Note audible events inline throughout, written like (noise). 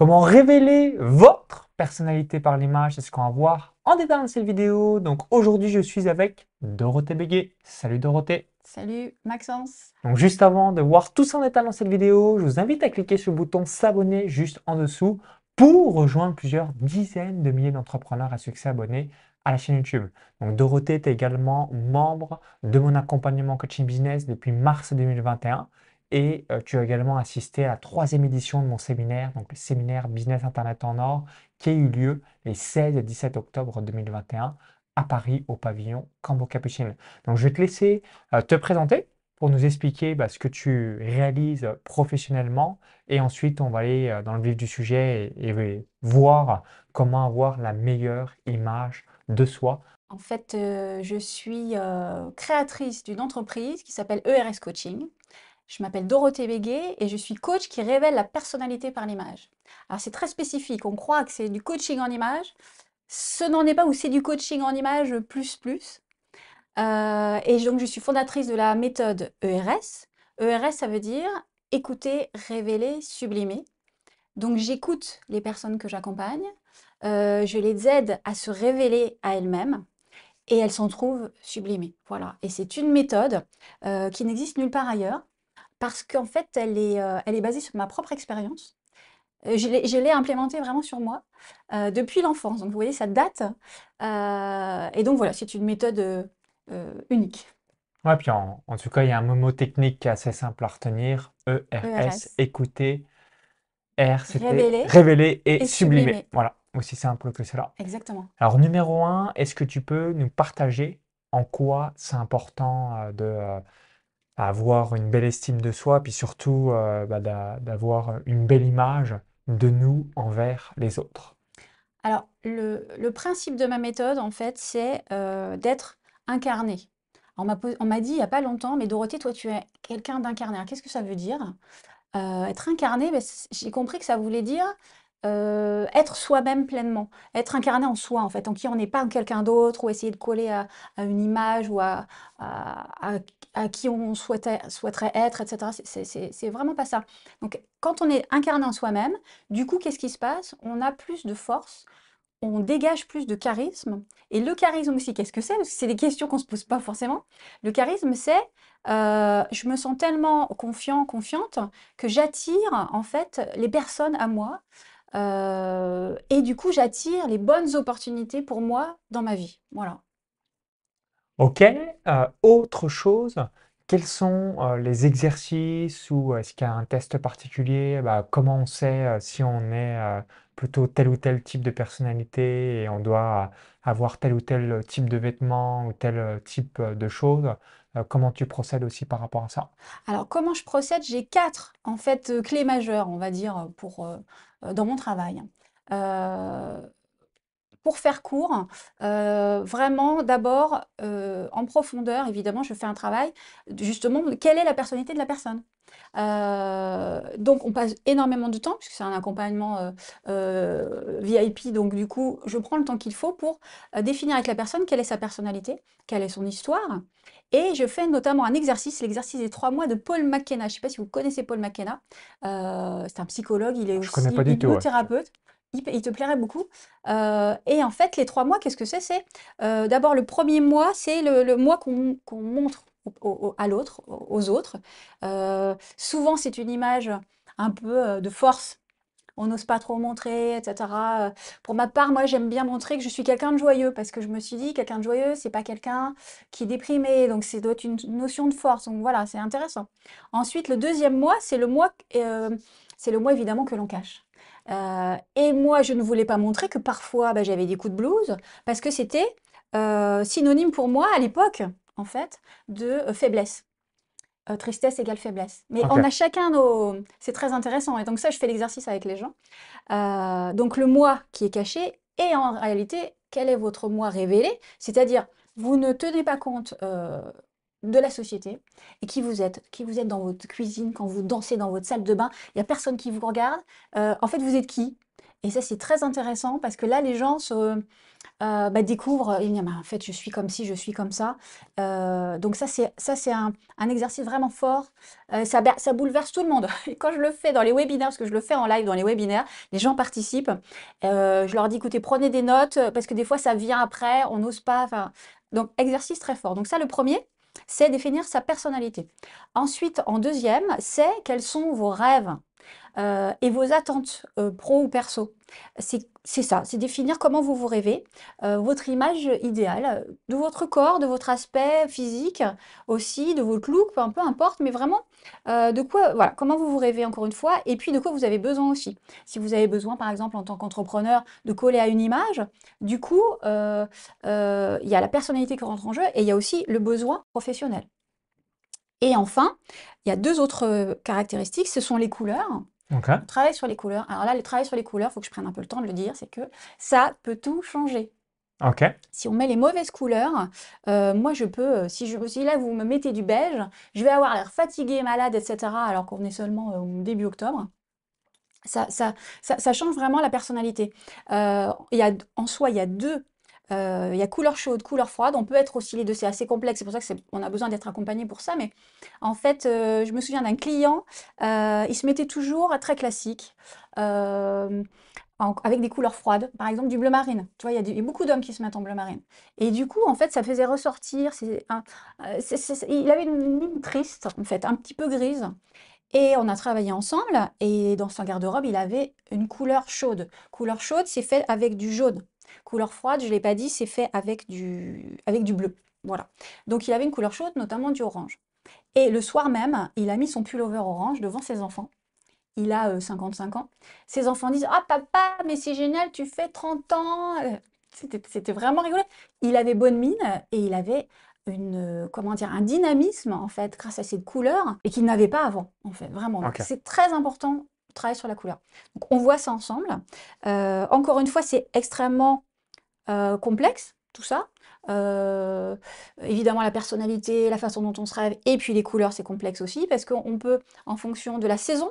Comment révéler votre personnalité par l'image C'est ce qu'on va voir en détail dans cette vidéo. Donc aujourd'hui, je suis avec Dorothée Béguet. Salut Dorothée. Salut Maxence. Donc juste avant de voir tout ça en détail dans cette vidéo, je vous invite à cliquer sur le bouton s'abonner juste en dessous pour rejoindre plusieurs dizaines de milliers d'entrepreneurs à succès abonnés à la chaîne YouTube. Donc Dorothée est également membre de mon accompagnement coaching business depuis mars 2021 et euh, tu as également assisté à la troisième édition de mon séminaire, donc le séminaire Business Internet en Or, qui a eu lieu les 16 et 17 octobre 2021 à Paris au pavillon Cambo Capucine. Donc je vais te laisser euh, te présenter pour nous expliquer bah, ce que tu réalises professionnellement et ensuite on va aller euh, dans le vif du sujet et, voir comment avoir la meilleure image de soi. En fait, je suis créatrice d'une entreprise qui s'appelle ERS Coaching. Je m'appelle Dorothée Béguet et je suis coach qui révèle la personnalité par l'image. Alors c'est très spécifique, on croit que c'est du coaching en image, ce n'en est pas ou c'est du coaching en image plus plus. Euh, et donc je suis fondatrice de la méthode ERS. ERS ça veut dire écouter, révéler, sublimer. Donc j'écoute les personnes que j'accompagne, euh, je les aide à se révéler à elles-mêmes et elles s'en trouvent sublimées. Voilà. Et c'est une méthode euh, qui n'existe nulle part ailleurs parce qu'en fait, elle est, euh, elle est basée sur ma propre expérience. Euh, je l'ai implémentée vraiment sur moi euh, depuis l'enfance. Donc, vous voyez, ça date. et donc, voilà, c'est une méthode unique. Ouais, puis en, tout cas, il y a un mot technique assez simple à retenir. E-R-S, écouter. R, c'était révéler, révéler, et, sublimer. Voilà, aussi simple que cela. Exactement. Alors, numéro un, est-ce que tu peux nous partager en quoi c'est important de avoir une belle estime de soi, puis surtout euh, bah, d'avoir une belle image de nous envers les autres. Alors, le, principe de ma méthode, en fait, c'est euh, d'être incarné. On m'a dit il n'y a pas longtemps, mais Dorothée, toi, tu es quelqu'un d'incarné. Qu'est-ce que ça veut dire? Euh, Être incarné, ben, j'ai compris que ça voulait dire euh, être soi-même pleinement, être incarné en soi, en fait, en qui on n'est pas quelqu'un d'autre, ou essayer de coller à, une image ou à, à, qui on souhaiterait être, etc. C'est vraiment pas ça. Donc, quand on est incarné en soi-même, du coup, qu'est-ce qui se passe? On a plus de force, on dégage plus de charisme. Et le charisme aussi, qu'est-ce que c'est? C'est des questions qu'on ne se pose pas forcément. Le charisme, c'est euh, je me sens tellement confiant, confiante, que j'attire en fait les personnes à moi. Euh, et du coup, j'attire les bonnes opportunités pour moi dans ma vie. Voilà. Ok. Euh, autre chose, quels sont euh, les exercices ou est-ce qu'il y a un test particulier? Bah, comment on sait si on est plutôt tel ou tel type de personnalité et on doit avoir tel ou tel type de vêtements ou tel type de choses? Comment tu procèdes aussi par rapport à ça? Alors, comment je procède? J'ai quatre en fait clés majeures, on va dire, pour euh, dans mon travail. Euh, pour faire court, euh, vraiment d'abord en profondeur, évidemment, je fais un travail justement quelle est la personnalité de la personne. donc on passe énormément de temps puisque c'est un accompagnement VIP, donc du coup je prends le temps qu'il faut pour définir avec la personne quelle est sa personnalité, quelle est son histoire, et je fais notamment un exercice, l'exercice des trois mois de Paul McKenna. Je ne sais pas si vous connaissez Paul McKenna. Euh, c'est un psychologue, il est aussi hypnothérapeute. Il, te plairait beaucoup. Euh, et en fait, les trois mois, qu'est-ce que c'est? C'est euh, d'abord le premier mois, c'est le, mois qu'on montre à l'autre, aux autres. souvent, c'est une image un peu de force, on n'ose pas trop montrer, etc. Pour ma part, moi, j'aime bien montrer que je suis quelqu'un de joyeux parce que je me suis dit, quelqu'un de joyeux, c'est pas quelqu'un qui est déprimé, donc c'est doit être une notion de force. Donc voilà, c'est intéressant. Ensuite, le deuxième mois, c'est le mois, euh, c'est le mois évidemment que l'on cache. Euh, et moi, je ne voulais pas montrer que parfois, bah, j'avais des coups de blues parce que c'était euh, synonyme pour moi à l'époque, en fait, de faiblesse. Euh, tristesse égale faiblesse. Mais on a chacun nos... C'est très intéressant. Et donc ça, je fais l'exercice avec les gens. Euh, donc le moi qui est caché et en réalité, quel est votre moi révélé? C'est-à-dire, vous ne tenez pas compte euh, de la société et qui vous êtes, qui vous êtes dans votre cuisine, quand vous dansez dans votre salle de bain, il n'y a personne qui vous regarde. en fait, vous êtes qui? Et ça, c'est très intéressant parce que là, les gens se, euh, bah, découvrent, ils disent, «Mais en fait, je suis comme ci, je suis comme ça. Euh, donc ça, c'est un, un exercice vraiment fort. Euh, ça, bouleverse tout le monde. (laughs) Quand je le fais dans les webinaires, parce que je le fais en live dans les webinaires, les gens participent. je leur dis, écoutez, prenez des notes, parce que des fois, ça vient après, on n'ose pas. Donc, exercice très fort. Donc ça, le premier, c'est définir sa personnalité. Ensuite, en deuxième, c'est quels sont vos rêves. Euh, et vos attentes euh, pro ou perso. C'est ça, c'est définir comment vous vous rêvez, euh, votre image idéale de votre corps, de votre aspect physique aussi, de votre look, peu, peu importe, mais vraiment de quoi, voilà, comment vous vous rêvez encore une fois, et puis de quoi vous avez besoin aussi. Si vous avez besoin, par exemple, en tant qu'entrepreneur, de coller à une image, du coup, il y a la personnalité qui rentre en jeu et il y a aussi le besoin professionnel. Et enfin, il y a deux autres caractéristiques, ce sont les couleurs. On travaille sur les couleurs. Alors là, le travail sur les couleurs, il faut que je prenne un peu le temps de le dire, c'est que ça peut tout changer. Si on met les mauvaises couleurs, euh, moi je peux, euh, si, je, si là vous me mettez du beige, je vais avoir l'air fatigué, malade, etc. alors qu'on est seulement euh, au début octobre. Ça, ça, ça, change vraiment la personnalité. y a, en soi, il y a deux euh, il y a couleur chaude, couleur froide. On peut être aussi les deux. C'est assez complexe. C'est pour ça qu'on a besoin d'être accompagné pour ça. Mais en fait, euh, je me souviens d'un client, euh, il se mettait toujours très classique. avec des couleurs froides, par exemple du bleu marine. Tu vois, il y, a beaucoup d'hommes qui se mettent en bleu marine. Et du coup, en fait, ça faisait ressortir. il avait une ligne triste, en fait, un petit peu grise. Et on a travaillé ensemble. Et dans son garde-robe, il avait une couleur chaude. Couleur chaude, c'est fait avec du jaune. Couleur froide, je ne l'ai pas dit, c'est fait avec du, avec du bleu. Voilà. Donc il avait une couleur chaude, notamment du orange. Et le soir même, il a mis son pullover orange devant ses enfants. Il a 55 euh, ans. Ses enfants disent Ah papa, mais c'est génial, tu fais 30 ans. Euh, c'était vraiment rigolo. Il avait bonne mine et il avait une, comment dire, un dynamisme en fait grâce à cette couleur et qu'il n'avait pas avant en fait vraiment. C'est très important travailler sur la couleur. Donc, on voit ça ensemble. Euh, encore une fois, c'est extrêmement euh, complexe, tout ça. Euh, évidemment, la personnalité, la façon dont on se rêve, et puis les couleurs, c'est complexe aussi, parce qu'on peut, en fonction de la saison,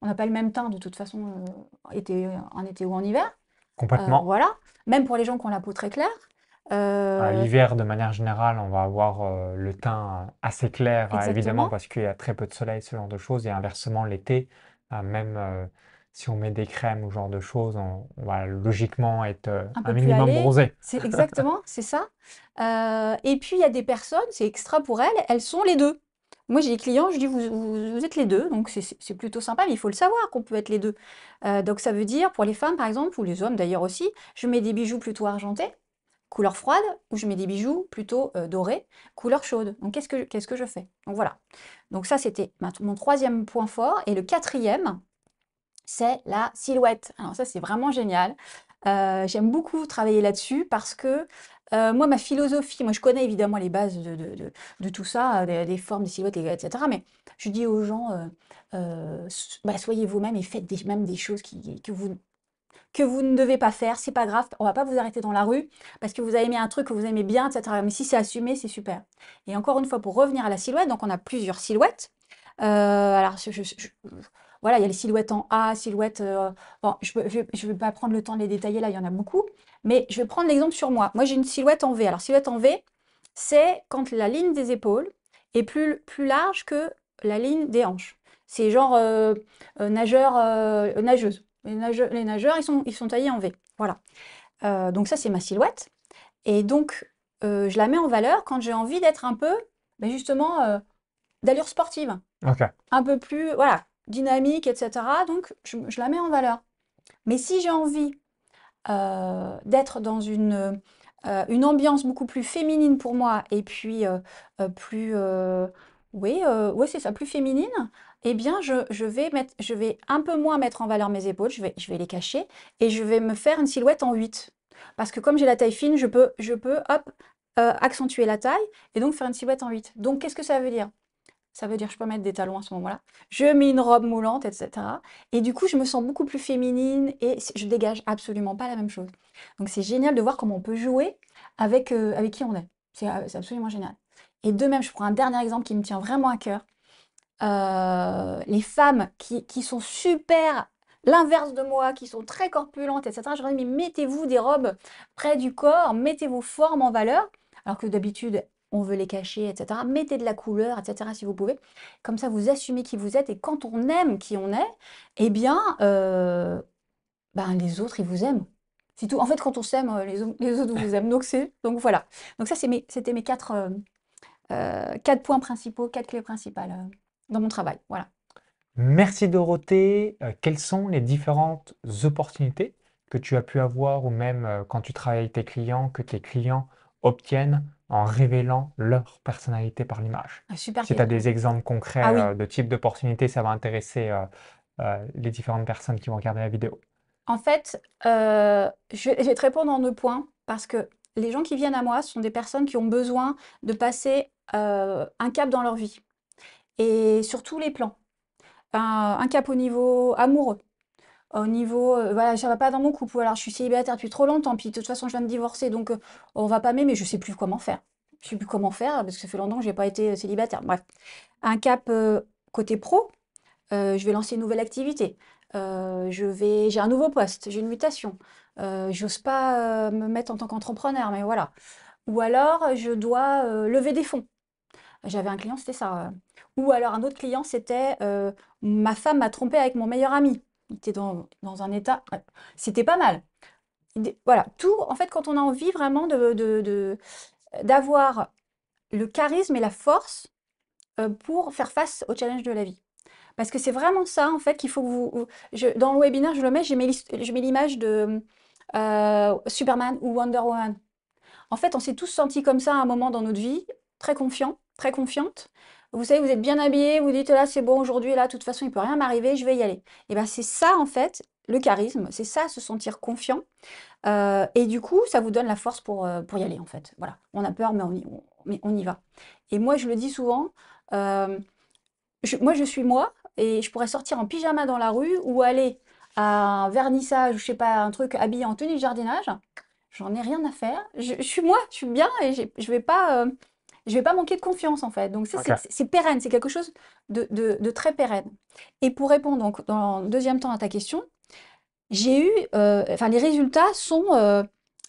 on n'a pas le même teint de toute façon été, en été ou en hiver. Complètement. voilà. Même pour les gens qui ont la peau très claire. L'hiver, de manière générale, on va avoir le teint assez clair, évidemment, parce qu'il y a très peu de soleil, ce genre de choses. Et inversement, l'été, même euh, si on met des crèmes ou genre de choses, on, va logiquement être euh, un, minimum bronzé. C'est exactement, (laughs) c'est ça. Euh, et puis il y a des personnes, c'est extra pour elles, elles sont les deux. Moi, j'ai des clients, je dis, vous, vous, êtes les deux, donc c'est plutôt sympa, mais il faut le savoir qu'on peut être les deux. donc ça veut dire, pour les femmes par exemple, ou les hommes d'ailleurs aussi, je mets des bijoux plutôt argentés, couleur froide, ou je mets des bijoux plutôt dorés, couleur chaude. Donc qu'est-ce que, je fais? Donc voilà. Donc ça, c'était mon troisième point fort. Et le quatrième, c'est la silhouette. Alors ça, c'est vraiment génial. Euh, j'aime beaucoup travailler là-dessus parce que euh, moi, ma philosophie, moi je connais évidemment les bases de, tout ça, des, formes, des silhouettes, etc. Mais je dis aux gens, euh, bah, soyez vous-même et faites même des choses que vous que vous ne devez pas faire, c'est pas grave, on va pas vous arrêter dans la rue parce que vous avez aimé un truc que vous aimez bien, etc. Mais si c'est assumé, c'est super. Et encore une fois, pour revenir à la silhouette, donc on a plusieurs silhouettes. Euh, alors, voilà, il y a les silhouettes en A, silhouettes. Euh, bon, je ne vais, pas prendre le temps de les détailler là, il y en a beaucoup. Mais je vais prendre l'exemple sur moi. Moi, j'ai une silhouette en V. Alors, silhouette en V, c'est quand la ligne des épaules est plus, plus large que la ligne des hanches. C'est genre euh, nageur, nageuse. Les nageurs, ils, sont, ils sont taillés en V. Voilà. Euh, donc ça, c'est ma silhouette. Et donc, euh, je la mets en valeur quand j'ai envie d'être un peu, ben justement, euh, d'allure sportive. Un peu plus, voilà, dynamique, etc. Donc, je, la mets en valeur. Mais si j'ai envie d'être dans une, une ambiance beaucoup plus féminine pour moi et puis plus, oui, ouais, c'est ça, plus féminine, eh bien, je, vais un peu moins mettre en valeur mes épaules, je vais, les cacher, et je vais me faire une silhouette en 8. Parce que comme j'ai la taille fine, je peux, euh, accentuer la taille, et donc faire une silhouette en 8. Donc, qu'est-ce que ça veut dire? Ça veut dire que je peux mettre des talons à ce moment-là. Je mets une robe moulante, etc. Et du coup, je me sens beaucoup plus féminine et je dégage absolument pas la même chose. Donc, c'est génial de voir comment on peut jouer avec, euh, qui on est. C'est euh, absolument génial. Et de même, je prends un dernier exemple qui me tient vraiment à cœur. Euh, les femmes qui, sont super l'inverse de moi, qui sont très corpulentes, etc. Je leur dis, mais mettez-vous des robes près du corps, mettez vos formes en valeur, alors que d'habitude, on veut les cacher, etc. Mettez de la couleur, etc. si vous pouvez. Comme ça, vous assumez qui vous êtes. Et quand on aime qui on est, eh bien, euh, ben, les autres, ils vous aiment. C'est tout. En fait, quand on s'aime, euh, les, autres vous aiment. Donc, donc voilà. Donc ça, c'était mes euh, quatre points principaux, quatre clés principales dans mon travail. Voilà. Merci Dorothée. quelles sont les différentes opportunités que tu as pu avoir ou même quand tu travailles avec tes clients, que tes clients obtiennent en révélant leur personnalité par l'image? Ah, super Si tu as des exemples concrets Ah euh, de type d'opportunité, ça va intéresser euh, euh, les différentes personnes qui vont regarder la vidéo. En fait, je, vais te répondre en deux points parce que les gens qui viennent à moi sont des personnes qui ont besoin de passer un cap dans leur vie et sur tous les plans. un cap au niveau amoureux, au niveau, euh, voilà, ça va pas dans mon couple, ou alors je suis célibataire depuis trop longtemps, puis de toute façon je viens de divorcer, donc euh, on va pas m'aimer, je sais plus comment faire. Je sais plus comment faire, parce que ça fait longtemps que j'ai pas été euh, célibataire. Bref, un cap côté pro, je vais lancer une nouvelle activité. j'ai un nouveau poste, j'ai une mutation. j'ose pas me mettre en tant qu'entrepreneur, mais voilà. Ou alors je dois lever des fonds. J'avais un client, c'était ça. Ou alors un autre client, c'était ma femme m'a trompé avec mon meilleur ami il était dans, un état. C'était pas mal. Voilà, tout, en fait, quand on a envie vraiment de, d'avoir le charisme et la force euh, pour faire face au challenge de la vie. Parce que c'est vraiment ça, en fait, qu'il faut que vous. Dans le webinaire, je le mets, je mets l'image de euh, Superman ou Wonder Woman. En fait, on s'est tous sentis comme ça à un moment dans notre vie, très confiants, très confiantes. Vous savez, vous êtes bien habillé, vous dites là, c'est bon aujourd'hui, là, de toute façon, il peut rien m'arriver, je vais y aller. Et bien, c'est ça, en fait, le charisme, c'est ça, se sentir confiant. Euh, et du coup, ça vous donne la force pour, euh, pour y aller, en fait. Voilà, on a peur, mais on y, mais on y va. Et moi, je le dis souvent, euh, moi, je suis moi, et je pourrais sortir en pyjama dans la rue ou aller à un vernissage, je sais pas, un truc habillé en tenue de jardinage. J'en ai rien à faire. Je, suis moi, je suis bien et je vais pas je vais pas manquer de confiance en fait. Donc ça, c'est pérenne, c'est quelque chose de, très pérenne. Et pour répondre donc dans le deuxième temps à ta question, j'ai eu, euh, enfin les résultats sont euh,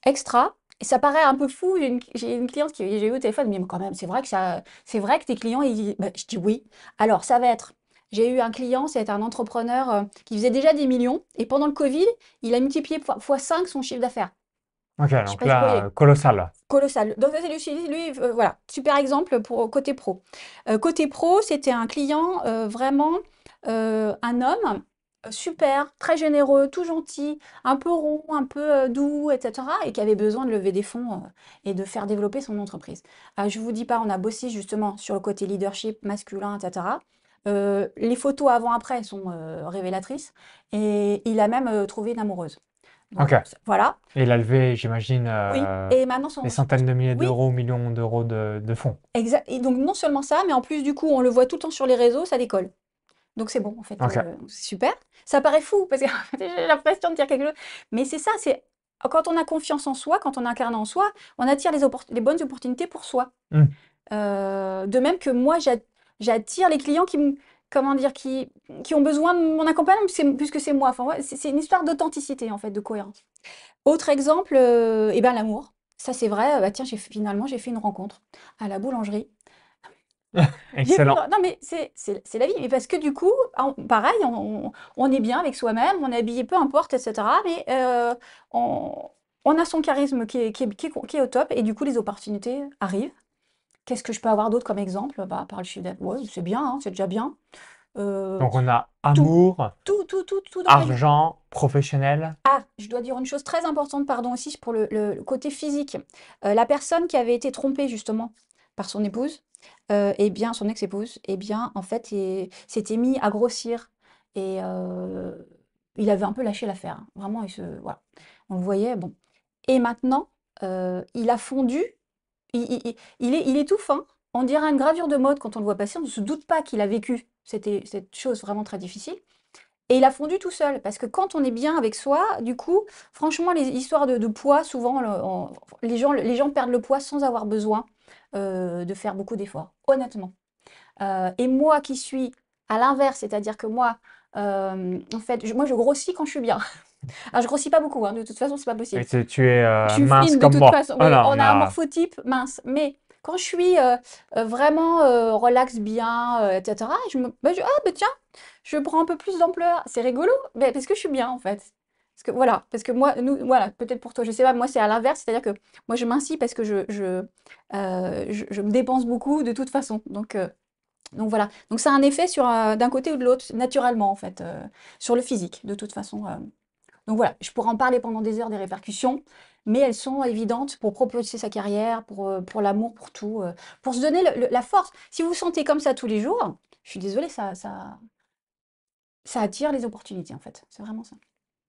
extra. Et ça paraît un peu fou. J'ai une, cliente qui j'ai eu au téléphone, mais quand même, c'est vrai que ça, c'est vrai que tes clients, ils, bah, je dis oui. Alors ça va être j'ai eu un client, c'est un entrepreneur euh, qui faisait déjà des millions et pendant le Covid, il a multiplié x 5 son chiffre d'affaires. Ok, donc là, colossal. Colossal. Donc lui, lui euh, voilà, super exemple pour côté pro. Euh, côté pro, c'était un client euh, vraiment un homme super, très généreux, tout gentil, un peu rond, un peu doux, etc. Et qui avait besoin de lever des fonds et de faire développer son entreprise. je vous dis pas, on a bossé justement sur le côté leadership masculin, etc. les photos avant-après sont révélatrices et il a même trouvé une amoureuse. Ok. Voilà. Et il a levé, j'imagine, Oui. Et maintenant, des centaines de milliers d'euros, millions d'euros de, de fonds. exact. Et donc, non seulement ça, mais en plus, du coup, on le voit tout le temps sur les réseaux, ça décolle. Donc, c'est bon, en fait. Euh, c'est super. Ça paraît fou, parce que (laughs) j'ai l'impression de dire quelque chose. Mais c'est ça, c'est quand on a confiance en soi, quand on incarne en soi, on attire les, les bonnes opportunités pour soi. Hmm. Euh, de même que moi, j'attire les clients qui me comment dire, qui, qui ont besoin de mon accompagnement puisque c'est moi. Enfin, c'est une histoire d'authenticité, en fait, de cohérence. Autre exemple, euh, eh ben, l'amour. Ça, c'est vrai. Bah, tiens, finalement, j'ai fait une rencontre à la boulangerie. (laughs) Excellent. Non, mais c'est la vie. Mais parce que du coup, pareil, on, est bien avec soi-même, on est habillé, peu importe, etc. Mais euh, on, a son charisme qui est, qui, qui est au top et du coup, les opportunités arrivent. Qu'est-ce que je peux avoir d'autre comme exemple? Bah, par le chiffre d'affaires. Ouais, c'est bien, hein, c'est déjà bien. Euh, Donc on a amour, tout, tout, tout, tout argent, professionnel. Ah, je dois dire une chose très importante, pardon, aussi pour le, côté physique. Euh, la personne qui avait été trompée justement par son épouse, euh, eh bien, son ex-épouse, eh bien, en fait, il s'était mis à grossir et il avait un peu lâché l'affaire. Hein. Vraiment, il se, voilà, on le voyait. Bon, et maintenant, il a fondu il, est, il est tout fin. On dirait une gravure de mode quand on le voit passer. On ne se doute pas qu'il a vécu cette, chose vraiment très difficile. Et il a fondu tout seul. Parce que quand on est bien avec soi, du coup, franchement, les histoires de, poids, souvent, les, gens, perdent le poids sans avoir besoin euh, de faire beaucoup d'efforts, honnêtement. Euh, et moi qui suis à l'inverse, c'est-à-dire que moi, euh, en fait, moi, je grossis quand je suis bien. (laughs) Alors, je grossis pas beaucoup, hein, de toute façon, c'est pas possible. tu, tu es Je euh, suis mince fine de comme toute moi. façon. Oh on a un morphotype mince. Mais quand je suis euh, euh, vraiment euh, relax bien, euh, etc., je me bah, je- ah, bah, tiens, je prends un peu plus d'ampleur. C'est rigolo, mais parce que je suis bien, en fait. Parce que voilà, parce que moi, nous, voilà, peut-être pour toi, je sais pas, moi, c'est à l'inverse, c'est-à-dire que moi, je m'incie parce que je, je, je, je me dépense beaucoup de toute façon. Donc, donc voilà. Donc, ça a un effet sur d'un côté ou de l'autre, naturellement, en fait, sur le physique, de toute façon. Donc voilà, je pourrais en parler pendant des heures des répercussions, mais elles sont évidentes pour propulser sa carrière, pour, euh, pour l'amour, pour tout, euh, pour se donner la force. Si vous vous sentez comme ça tous les jours, je suis désolée, ça, ça, ça attire les opportunités en fait. C'est vraiment ça.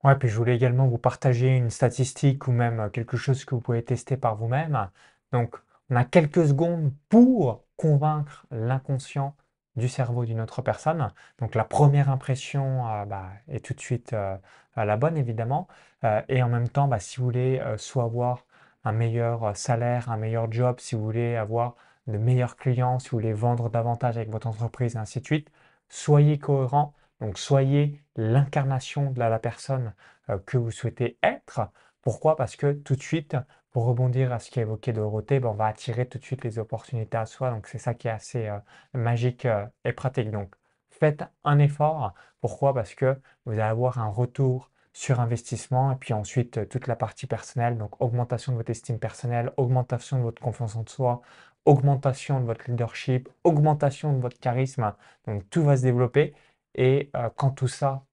Ouais, puis je voulais également vous partager une statistique ou même euh, quelque chose que vous pouvez tester par vous-même. Donc, on a quelques secondes pour convaincre l'inconscient du cerveau d'une autre personne. Donc, la première impression euh, bah, est tout de suite euh, la bonne, évidemment. Euh, et en même temps, bah, si vous voulez soit avoir un meilleur salaire, un meilleur job, si vous voulez avoir de meilleurs clients, si vous voulez vendre davantage avec votre entreprise, et ainsi de suite, soyez cohérent. Donc, soyez l'incarnation de la, personne que vous souhaitez être. Pourquoi? Parce que tout de suite, pour rebondir à ce qui est évoqué Dorothée, ben, on va attirer tout de suite les opportunités à soi. Donc, c'est ça qui est assez euh, magique euh, et pratique. Donc, faites un effort. Pourquoi? Parce que vous allez avoir un retour sur investissement et puis ensuite toute la partie personnelle, donc augmentation de votre estime personnelle, augmentation de votre confiance en soi, augmentation de votre leadership, augmentation de votre charisme. Donc, tout va se développer. Et euh, quand tout ça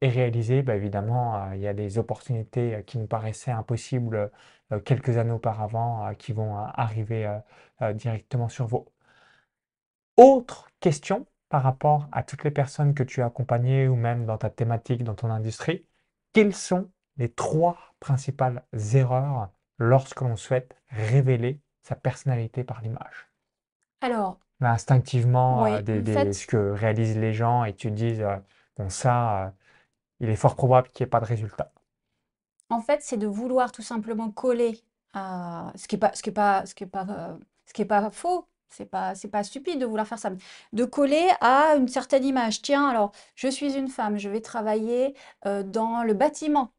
est réalisé, bah, évidemment, euh, il y a des opportunités euh, qui nous paraissaient impossibles euh, quelques années auparavant qui vont arriver directement sur vous. Autre question par rapport à toutes les personnes que tu as accompagnées ou même dans ta thématique, dans ton industrie, quelles sont les trois principales erreurs lorsque l'on souhaite révéler sa personnalité par l'image? Alors, Instinctivement, euh, des, ce que réalisent les gens et tu te dis, euh, bon, ça, il est fort probable qu'il n'y ait pas de résultat. en fait, c'est de vouloir tout simplement coller à ce qui est pas, ce qui est pas, ce qui est pas, euh, ce qui est pas faux. C'est pas, c'est pas stupide de vouloir faire ça. De coller à une certaine image. Tiens, alors, je suis une femme, je vais travailler euh, dans le bâtiment.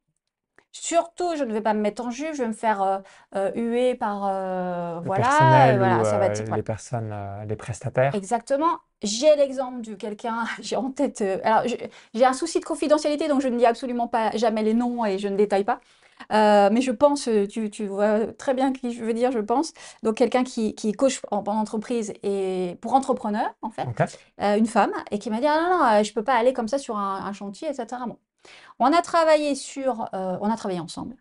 Surtout, je ne vais pas me mettre en juge, je vais me faire euh, euh, huer par, euh, Le voilà, ou voilà, ça va être, les personnes, les prestataires. Exactement. J'ai l'exemple de quelqu'un, (laughs) j'ai en tête, euh, alors j'ai un souci de confidentialité, donc je ne dis absolument pas jamais les noms et je ne détaille pas. Euh, mais je pense, euh, tu, tu vois très bien qui je veux dire, je pense. Donc quelqu'un qui, qui coach en, en entreprise et pour entrepreneur, en fait, euh, une femme, et qui m'a dit, ah non, non, je peux pas aller comme ça sur un, un chantier, etc. Bon. On a travaillé sur, on a travaillé ensemble.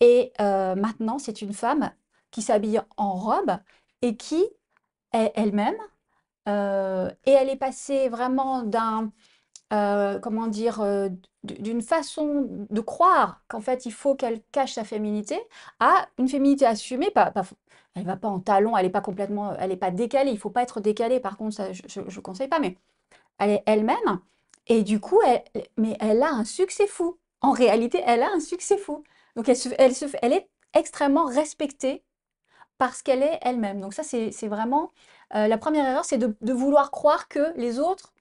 Et maintenant, c'est une femme qui s'habille en robe et qui est elle-même. Euh, et elle est passée vraiment d'un, euh, comment dire, euh, d'une façon de croire qu'en fait il faut qu'elle cache sa féminité à une féminité assumée. Pas, pas, elle va pas en talons, elle est pas complètement, elle est pas décalée. Il faut pas être décalée. Par contre, ça, je, je conseille pas. Mais elle est elle-même. Et du coup, elle, mais elle a un succès fou. En réalité, elle a un succès fou. Donc, elle, se, elle, elle est extrêmement respectée parce qu'elle est elle-même. Donc, ça, c'est vraiment euh, la première erreur, c'est de, de vouloir croire que les autres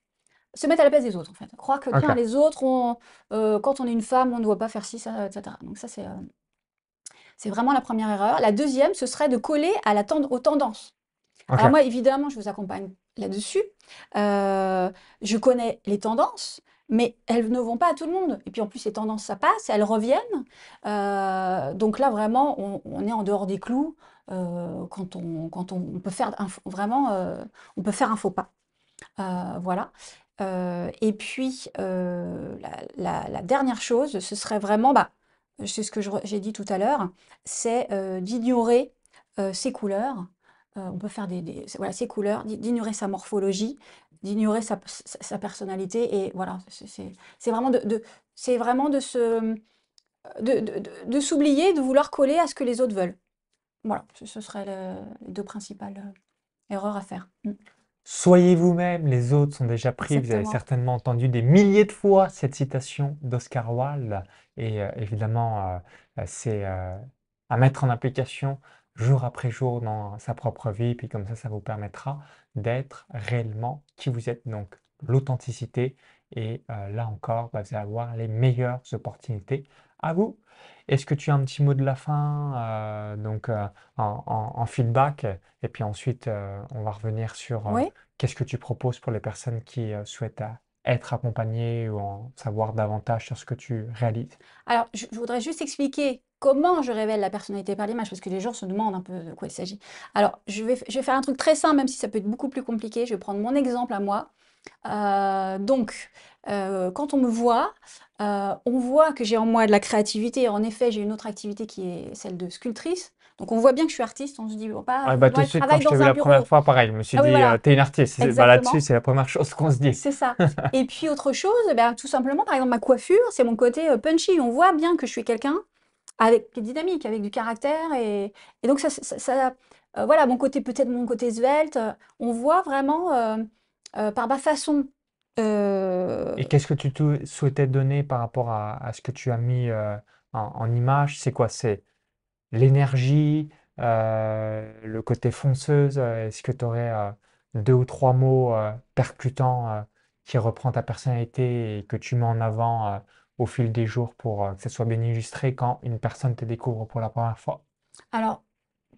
se mettent à la place des autres, en fait. Croire que, les autres, ont, euh, quand on est une femme, on ne doit pas faire ci, ça, etc. Donc, ça, c'est euh, c'est vraiment la première erreur. La deuxième, ce serait de coller à la tend aux tendances. Alors moi, évidemment, je vous accompagne là-dessus. Je connais les tendances, mais elles ne vont pas à tout le monde. Et puis en plus, ces tendances, ça passe, elles reviennent. Euh, donc là, vraiment, on, est en dehors des clous quand on, peut faire un, faux- pas. Euh, voilà. Euh, et puis, la, dernière chose, ce serait vraiment, bah, c'est ce que j'ai dit tout à l'heure, c'est d'ignorer ses couleurs. Euh, on peut faire des, des- voilà, ses couleurs, d'i- d'ignorer sa morphologie, d'ignorer sa, sa- personnalité. Et voilà, c'est vraiment de, de- c'est vraiment de se, de, de, s'oublier, de vouloir coller à ce que les autres veulent. Voilà, ce, ce seraient le- les deux principales euh, erreurs à faire. Mm. Soyez vous-même, les autres sont déjà pris. Vous avez certainement entendu des milliers de fois cette citation d'Oscar Wilde. Et euh, évidemment, euh, c'est à mettre en application jour après jour dans sa propre vie. Puis comme ça, ça vous permettra d'être réellement qui vous êtes. Donc, l'authenticité et euh, là encore, bah, vous allez avoir les meilleures opportunités à vous. Est-ce que tu as un petit mot de la fin, euh, donc euh, en, en- feedback, et puis ensuite on va revenir sur Oui. qu'est-ce que tu proposes pour les personnes qui souhaitent être accompagnées ou en savoir davantage sur ce que tu réalises? Alors, je, je voudrais juste expliquer comment je révèle la personnalité par l'image, parce que les gens se demandent un peu de quoi il s'agit. Alors, je vais, je vais faire un truc très simple, même si ça peut être beaucoup plus compliqué. Je vais prendre mon exemple à moi. Euh, donc, euh, quand on me voit, euh, on voit que j'ai en moi de la créativité. En effet, j'ai une autre activité qui est celle de sculptrice. Donc, on voit bien que je suis artiste. On se dit, bon, pas, bah, tout moi, de je suite, quand je t'ai vu la première fois, pareil, je me suis Ah oui, dit, voilà, t'es une artiste. Bah, là-dessus, c'est la première chose qu'on se dit. C'est ça. Et puis autre chose, eh ben, tout simplement, par exemple, ma coiffure, c'est mon côté punchy. On voit bien que je suis quelqu'un avec qui est dynamique, avec du caractère. Et, donc, ça, euh, voilà, mon côté, peut-être mon côté svelte. euh, On voit vraiment euh, par ma façon. Et qu'est-ce que tu souhaitais donner par rapport à, ce que tu as mis en, en image? C'est quoi? C'est l'énergie, le côté fonceuse? Est-ce que tu aurais deux ou trois mots percutants qui reprend ta personnalité et que tu mets en avant au fil des jours pour euh, que ça soit bien illustré quand une personne te découvre pour la première fois? alors,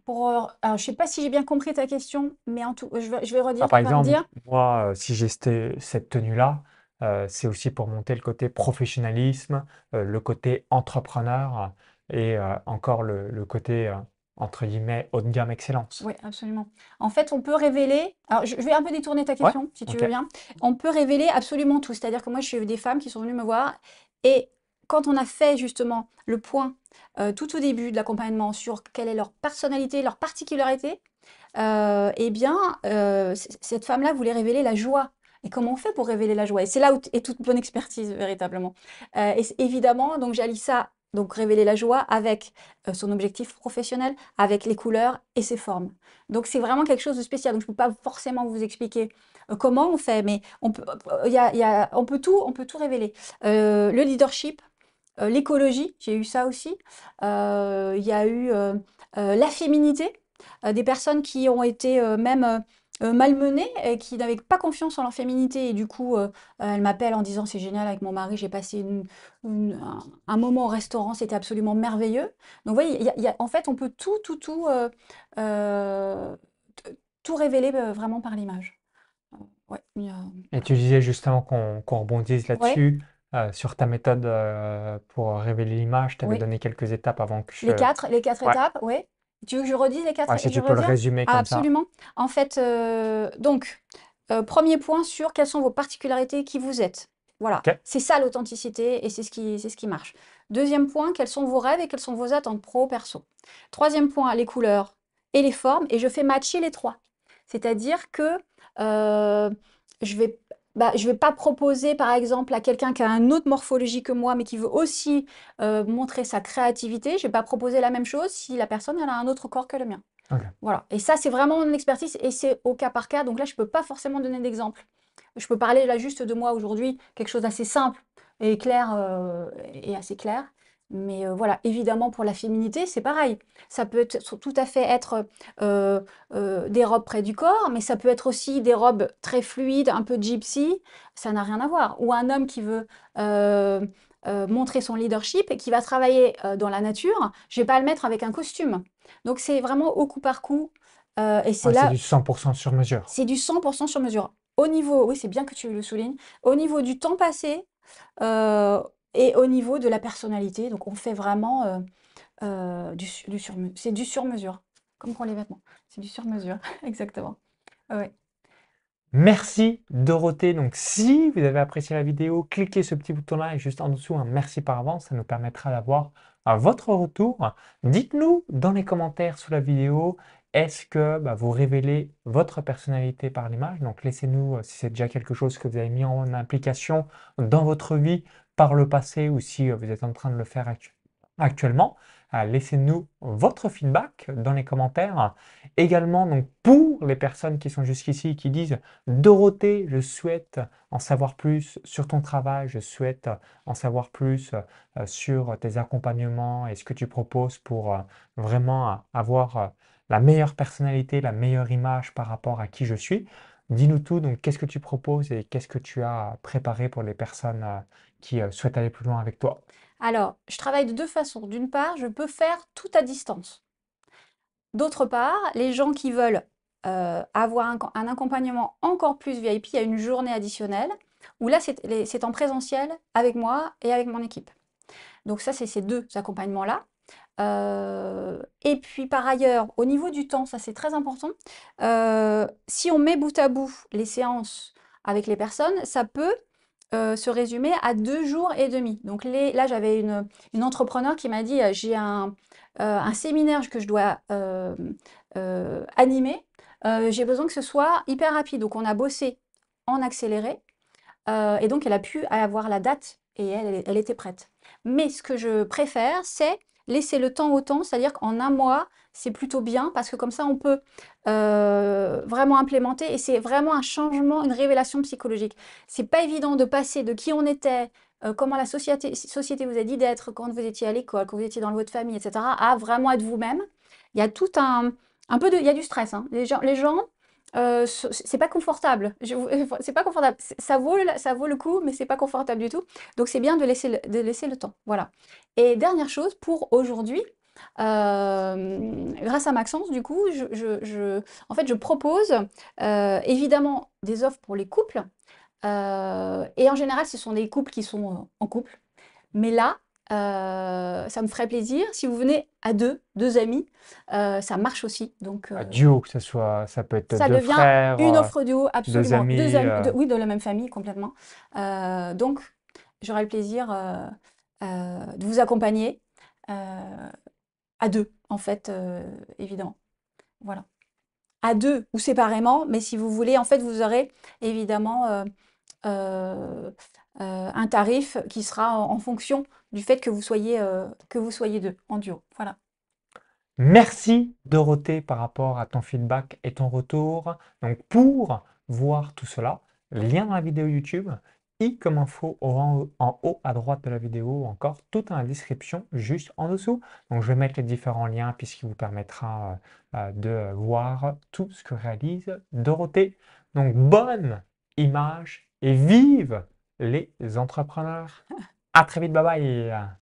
pour, euh, alors, je sais pas si j'ai bien compris ta question, mais en tout, je vais, je vais Ah, redire, par vas me exemple, dire. moi, euh, si j'ai cette, tenue-là, euh, c'est aussi pour monter le côté professionnalisme, euh, le côté entrepreneur et euh, encore le, le côté, entre guillemets, haut de gamme excellence. Oui, absolument. En fait, on peut révéler. Alors, je je vais un peu détourner ta Ouais, question, si tu veux bien. On peut révéler absolument tout. C'est-à-dire que moi, j'ai eu des femmes qui sont venues me voir et quand on a fait justement le point euh, tout au début de l'accompagnement sur quelle est leur personnalité, leur particularité, euh, eh bien, euh, cette femme-là voulait révéler la joie. Et comment on fait pour révéler la joie? Et c'est là où est toute bonne expertise, véritablement. Et évidemment, donc j'allie ça, donc révéler la joie avec son objectif professionnel, avec les couleurs et ses formes. Donc c'est vraiment quelque chose de spécial. Donc je ne peux pas forcément vous expliquer comment on fait, mais on peut, euh, y a- on peut tout, on peut tout révéler. Euh, le leadership, euh, l'écologie, j'ai eu ça aussi. Euh, il y a eu euh, euh, la féminité, euh, des personnes qui ont été euh, même euh, euh, malmenées et qui n'avaient pas confiance en leur féminité. Et du coup, euh, elles m'appellent en disant c'est génial avec mon mari, j'ai passé un, moment au restaurant, c'était absolument merveilleux. Donc, vous voyez, en fait, on peut tout, tout, tout, euh, euh, tout révéler euh, vraiment par l'image. Euh, ouais, il y a- Et tu disais justement qu'on qu'on rebondisse ouais, là-dessus, euh, sur ta méthode euh, pour révéler l'image. Tu avais oui. donné quelques étapes avant que Les je... quatre, les quatre Ouais, étapes, oui. Tu veux que je redise les quatre ouais, et si je tu peux le résumer Ah, comme ça. absolument. En fait, euh, donc, euh, premier point sur quelles sont vos particularités, qui vous êtes. Voilà, Ok? c'est ça l'authenticité et c'est ce qui, c'est ce qui marche. Deuxième point, quels sont vos rêves et quelles sont vos attentes pro, perso? Troisième point, les couleurs et les formes. Et je fais matcher les trois. C'est-à-dire que euh, je vais, bah, je vais pas proposer, par exemple, à quelqu'un qui a une autre morphologie que moi, mais qui veut aussi euh, montrer sa créativité. Je vais pas proposer la même chose si la personne elle a un autre corps que le mien. Voilà. Et ça, c'est vraiment mon expertise et c'est au cas par cas. Donc là, je peux pas forcément donner d'exemple. Je peux parler là juste de moi aujourd'hui, quelque chose d'assez simple et clair euh, et assez clair. Mais euh, voilà, évidemment, pour la féminité, c'est pareil. Ça peut être, tout à fait être euh, euh, des robes près du corps, mais ça peut être aussi des robes très fluides, un peu gypsy. Ça n'a rien à voir. Ou un homme qui veut montrer son leadership et qui va travailler dans la nature, je vais pas le mettre avec un costume. Donc c'est vraiment au coup par coup. et c'est Ouais, c'est là, du 100% sur mesure. c'est du 100% sur mesure. Au niveau, oui, c'est bien que tu le soulignes, au niveau du temps passé euh, et au niveau de la personnalité. Donc, on fait vraiment euh, euh, du, su- du sur C'est du sur-mesure, comme pour les vêtements. C'est du sur-mesure, (laughs) exactement. Ouais. Merci Dorothée. Donc si vous avez apprécié la vidéo, cliquez ce petit bouton-là et juste en dessous un merci par avance. Ça nous permettra d'avoir votre retour. Dites-nous dans les commentaires sous la vidéo, est-ce que bah, vous révélez votre personnalité par l'image? Donc laissez-nous euh, si c'est déjà quelque chose que vous avez mis en application dans votre vie par le passé ou si euh, vous êtes en train de le faire actu- actuellement. Euh, Laissez-nous votre feedback dans les commentaires. Également, donc pour les personnes qui sont jusqu'ici, qui disent Dorothée, je souhaite en savoir plus sur ton travail, je souhaite en savoir plus euh, sur tes accompagnements et ce que tu proposes pour vraiment avoir la meilleure personnalité, la meilleure image par rapport à qui je suis. Dis-nous tout. Donc, qu'est-ce que tu proposes et qu'est-ce que tu as préparé pour les personnes euh, qui euh, souhaitent aller plus loin avec toi? Alors, je travaille de deux façons. D'une part, je peux faire tout à distance. D'autre part, les gens qui veulent euh, avoir un, un accompagnement encore plus VIP, il y a une journée additionnelle où là, c'est en présentiel avec moi et avec mon équipe. Donc ça, c'est ces deux accompagnements-là. Euh, et puis par ailleurs, au niveau du temps, ça c'est très important. euh, si on met bout à bout les séances avec les personnes, ça peut euh, se résumer à deux jours et demi. Donc là, j'avais une, une entrepreneur qui m'a dit, j'ai un, un séminaire que je dois animer. J'ai besoin que ce soit hyper rapide. Donc on a bossé en accéléré. et donc elle a pu avoir la date et elle était prête. Mais ce que je préfère, c'est laisser le temps au temps, c'est-à-dire qu'en un mois, c'est plutôt bien parce que comme ça, on peut euh, vraiment implémenter et c'est vraiment un changement, une révélation psychologique. C'est pas évident de passer de qui on était, euh, comment la société, vous a dit d'être quand vous étiez à l'école, quand vous étiez dans votre famille, etc., à vraiment être vous-même. Il y a tout un, un peu de, il y a du stress. hein. Les gens, les gens euh, ce- c'est pas confortable. C'est pas confortable. Ça vaut, ça vaut le coup, mais c'est pas confortable du tout. Donc c'est bien de laisser le, de laisser le temps. Voilà. Et dernière chose pour aujourd'hui, euh, grâce à Maxence, du coup, je, en fait, je propose euh, évidemment des offres pour les couples. Euh, et en général, ce sont des couples qui sont euh, en couple. Mais là, euh, ça me ferait plaisir. Si vous venez à deux, deux amis, euh, ça marche aussi. Donc, Un euh, duo, que ce soit, ça peut être ça deux devient frères, une offre duo, absolument. amis, Deux amis, de- oui, de la même famille, complètement. Donc, j'aurai le plaisir de vous accompagner à deux, en fait, évidemment. Voilà. À deux ou séparément, mais si vous voulez, en fait, vous aurez évidemment euh, un tarif qui sera en, fonction du fait que vous soyez, euh, que vous soyez deux, en duo. Voilà. Merci Dorothée par rapport à ton feedback et ton retour. Donc pour voir tout cela, lien dans la vidéo YouTube, i comme info en, haut à droite de la vidéo ou encore tout dans la description juste en dessous. Donc je vais mettre les différents liens puisqu'il vous permettra euh, de voir tout ce que réalise Dorothée. Donc bonne image et vive les entrepreneurs. À très vite, bye bye.